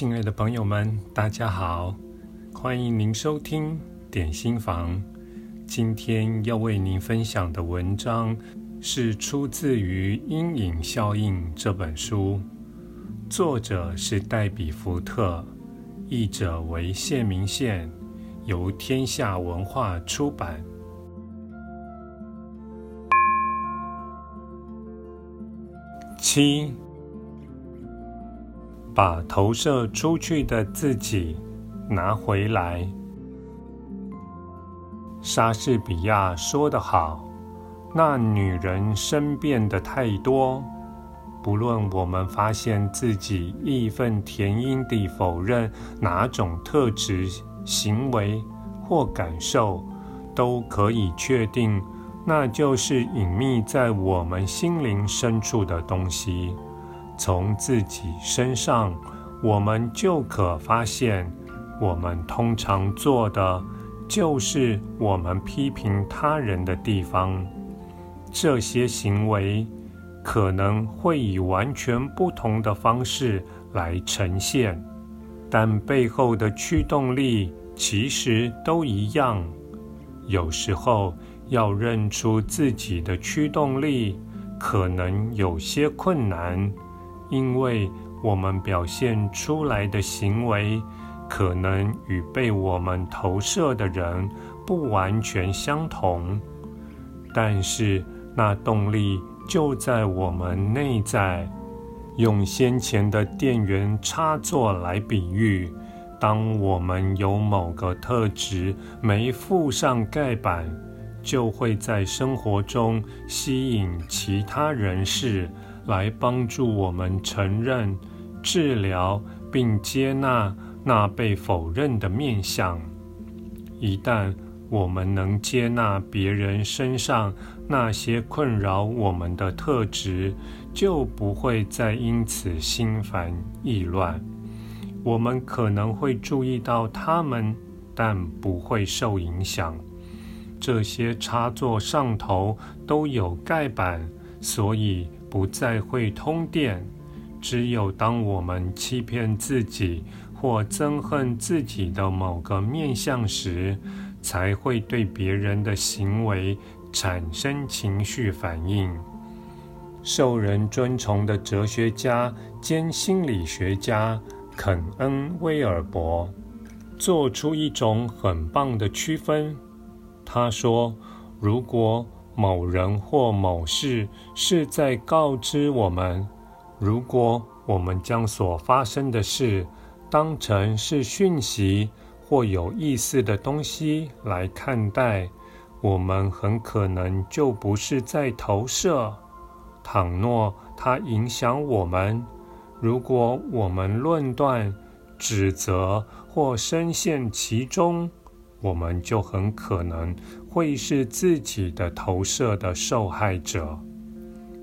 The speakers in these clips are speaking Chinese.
亲爱的朋友们，大家好，欢迎您收听点心房。今天要为您分享的文章是出自于《阴影效应》这本书，作者是黛比·福特，译者为谢明宪，由天下文化出版。七。把投射出去的自己拿回来。莎士比亚说得好：“那女人身变的太多，不论我们发现自己义愤填膺地否认哪种特质、行为或感受，都可以确定，那就是隐秘在我们心灵深处的东西。”从自己身上，我们就可发现，我们通常做的就是我们批评他人的地方。这些行为可能会以完全不同的方式来呈现，但背后的驱动力其实都一样。有时候要认出自己的驱动力，可能有些困难。因为我们表现出来的行为，可能与被我们投射的人不完全相同，但是那动力就在我们内在。用先前的电源插座来比喻，当我们有某个特质没附上盖板，就会在生活中吸引其他人士。来帮助我们承认、治疗并接纳那被否认的面相。一旦我们能接纳别人身上那些困扰我们的特质，就不会再因此心烦意乱。我们可能会注意到他们，但不会受影响。这些插座上头都有盖板，所以，不再会通电。只有当我们欺骗自己或憎恨自己的某个面相时，才会对别人的行为产生情绪反应。受人尊崇的哲学家兼心理学家肯恩·威尔伯做出一种很棒的区分。他说：“如果……”某人或某事是在告知我们，如果我们将所发生的事当成是讯息或有意思的东西来看待，我们很可能就不是在投射。倘若它影响我们，如果我们论断、指责或深陷其中，我们就很可能会是自己的投射的受害者，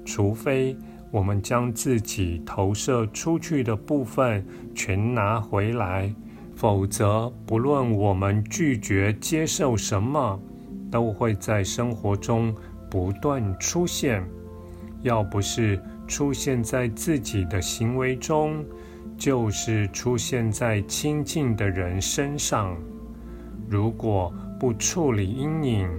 除非我们将自己投射出去的部分全拿回来，否则不论我们拒绝接受什么，都会在生活中不断出现。要不是出现在自己的行为中，就是出现在亲近的人身上。如果不处理阴影，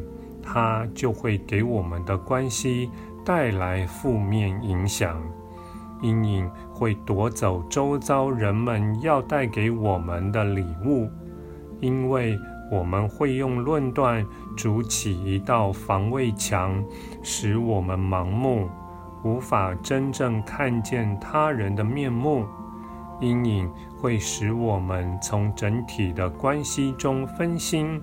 它就会给我们的关系带来负面影响。阴影会夺走周遭人们要带给我们的礼物，因为我们会用论断筑起一道防卫墙，使我们盲目，无法真正看见他人的面目。阴影会使我们从整体的关系中分心，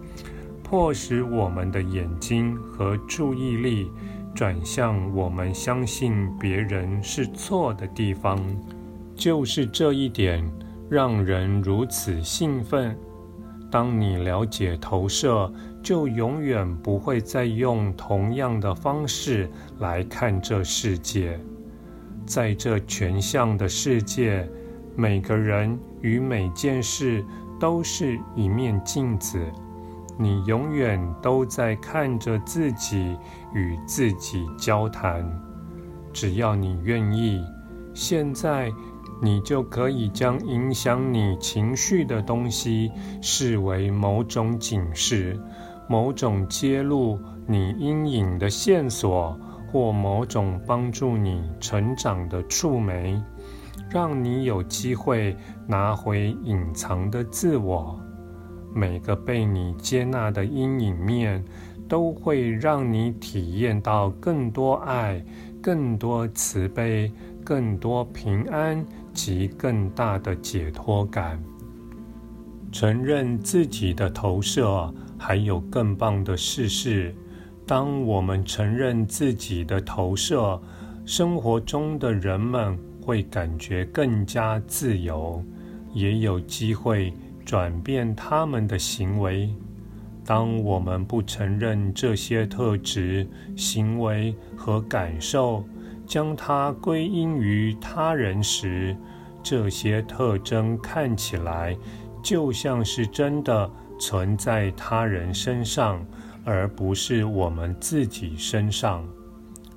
迫使我们的眼睛和注意力转向我们相信别人是错的地方。就是这一点让人如此兴奋。当你了解投射，就永远不会再用同样的方式来看这世界。在这全像的世界。每个人与每件事都是一面镜子，你永远都在看着自己与自己交谈。只要你愿意，现在你就可以将影响你情绪的东西视为某种警示、某种揭露你阴影的线索，或某种帮助你成长的触媒，让你有机会拿回隐藏的自我。每个被你接纳的阴影面，都会让你体验到更多爱、更多慈悲、更多平安。及更大的解脱感。承认自己的投射，还有更棒的事是，当我们承认自己的投射，生活中的人们会感觉更加自由，也有机会转变他们的行为。当我们不承认这些特质、行为和感受，将它归因于他人时，这些特征看起来就像是真的存在他人身上，而不是我们自己身上。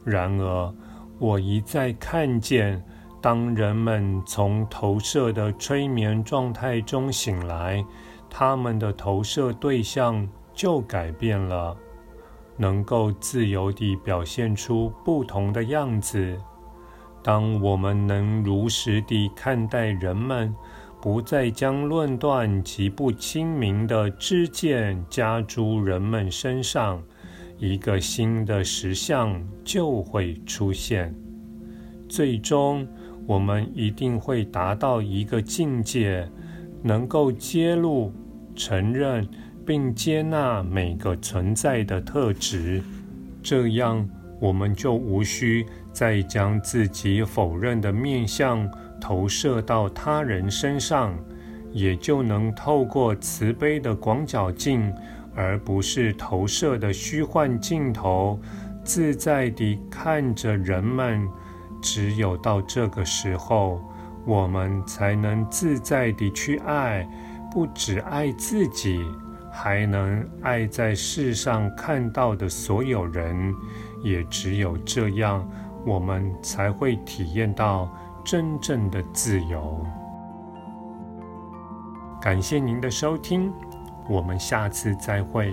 然而，我一再看见，当人们从投射的催眠状态中醒来，他们的投射对象就改变了。能够自由地表现出不同的样子。当我们能如实地看待人们，不再将论断及不清明的知见加诸人们身上，一个新的实相就会出现。最终，我们一定会达到一个境界，能够揭露、承认。并接纳每个存在的特质，这样我们就无需再将自己否认的面相投射到他人身上，也就能透过慈悲的广角镜，而不是投射的虚幻镜头，自在地看着人们。只有到这个时候，我们才能自在地去爱，不只爱自己。还能爱在世上看到的所有人，也只有这样，我们才会体验到真正的自由。感谢您的收听，我们下次再会。